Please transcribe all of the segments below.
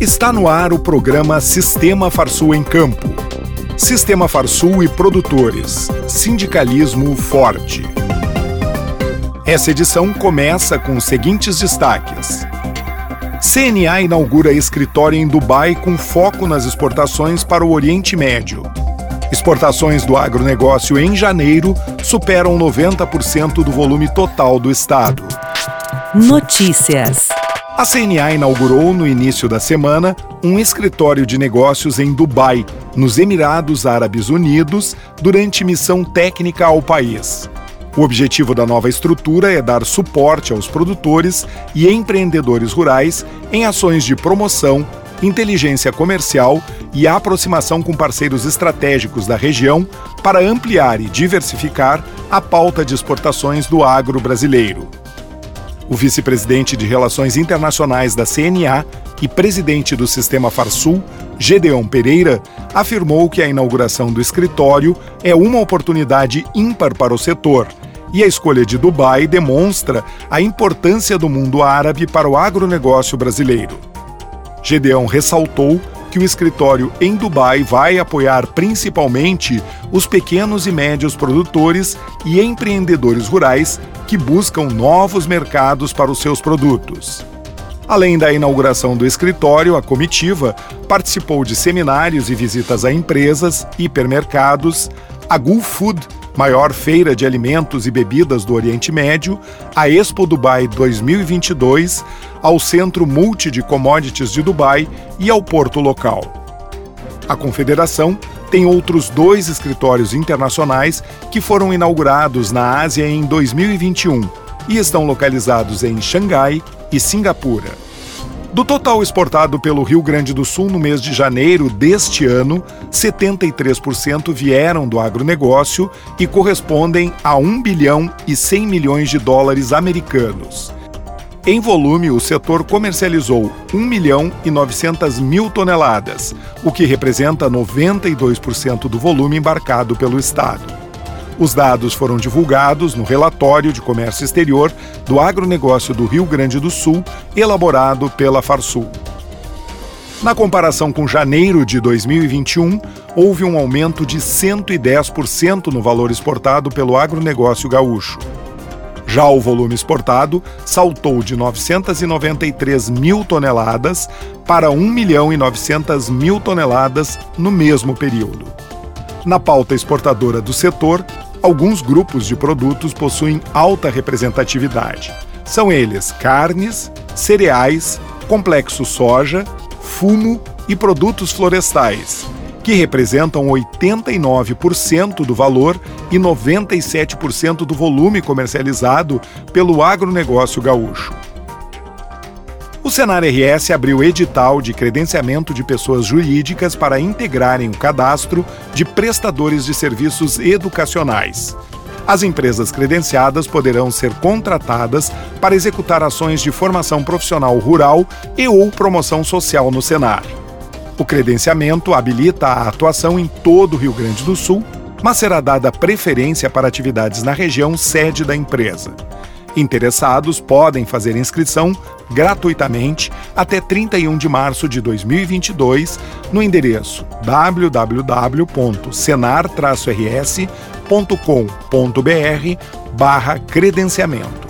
Está no ar o programa Sistema Farsul em Campo. Sistema Farsul e produtores. Sindicalismo forte. Essa edição começa com os seguintes destaques. CNA inaugura escritório em Dubai com foco nas exportações para o Oriente Médio. Exportações do agronegócio em janeiro superam 90% do volume total do estado. Notícias. A CNA inaugurou no início da semana um escritório de negócios em Dubai, nos Emirados Árabes Unidos, durante missão técnica ao país. O objetivo da nova estrutura é dar suporte aos produtores e empreendedores rurais em ações de promoção, inteligência comercial e aproximação com parceiros estratégicos da região para ampliar e diversificar a pauta de exportações do agro brasileiro. O vice-presidente de Relações Internacionais da CNA e presidente do Sistema Farsul, Gedeon Pereira, afirmou que a inauguração do escritório é uma oportunidade ímpar para o setor e a escolha de Dubai demonstra a importância do mundo árabe para o agronegócio brasileiro. Gedeon ressaltou que o escritório em Dubai vai apoiar principalmente os pequenos e médios produtores e empreendedores rurais que buscam novos mercados para os seus produtos. Além da inauguração do escritório, a comitiva participou de seminários e visitas a empresas, hipermercados, a Gulf Food, maior feira de alimentos e bebidas do Oriente Médio, a Expo Dubai 2022, ao Centro Multi de Commodities de Dubai e ao porto local. A confederação tem outros dois escritórios internacionais que foram inaugurados na Ásia em 2021 e estão localizados em Xangai e Singapura. Do total exportado pelo Rio Grande do Sul no mês de janeiro deste ano, 73% vieram do agronegócio e correspondem a 1 bilhão e 100 milhões de dólares americanos. Em volume, o setor comercializou 1 milhão e 900 mil toneladas, o que representa 92% do volume embarcado pelo Estado. Os dados foram divulgados no relatório de comércio exterior do agronegócio do Rio Grande do Sul, elaborado pela Farsul. Na comparação com janeiro de 2021, houve um aumento de 110% no valor exportado pelo agronegócio gaúcho. Já o volume exportado saltou de 993 mil toneladas para 1 milhão e 900 mil toneladas no mesmo período. Na pauta exportadora do setor, alguns grupos de produtos possuem alta representatividade. São eles carnes, cereais, complexo soja, fumo e produtos florestais que representam 89% do valor e 97% do volume comercializado pelo agronegócio gaúcho. O Senar RS abriu edital de credenciamento de pessoas jurídicas para integrarem o cadastro de prestadores de serviços educacionais. As empresas credenciadas poderão ser contratadas para executar ações de formação profissional rural e ou promoção social no Senar. O credenciamento habilita a atuação em todo o Rio Grande do Sul, mas será dada preferência para atividades na região sede da empresa. Interessados podem fazer inscrição gratuitamente até 31 de março de 2022 no endereço www.senar-rs.com.br credenciamento.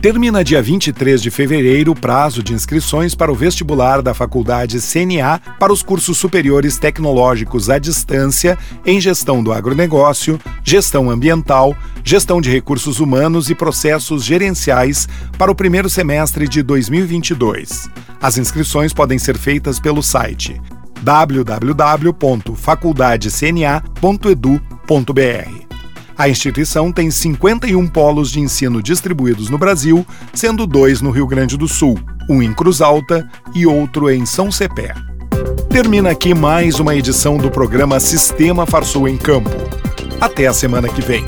Termina dia 23 de fevereiro o prazo de inscrições para o vestibular da Faculdade CNA para os cursos superiores tecnológicos à distância em gestão do agronegócio, gestão ambiental, gestão de recursos humanos e processos gerenciais para o primeiro semestre de 2022. As inscrições podem ser feitas pelo site www.faculdadecna.edu.br. A instituição tem 51 polos de ensino distribuídos no Brasil, sendo dois no Rio Grande do Sul, um em Cruz Alta e outro em São Cepé. Termina aqui mais uma edição do programa Sistema Farsul em Campo. Até a semana que vem.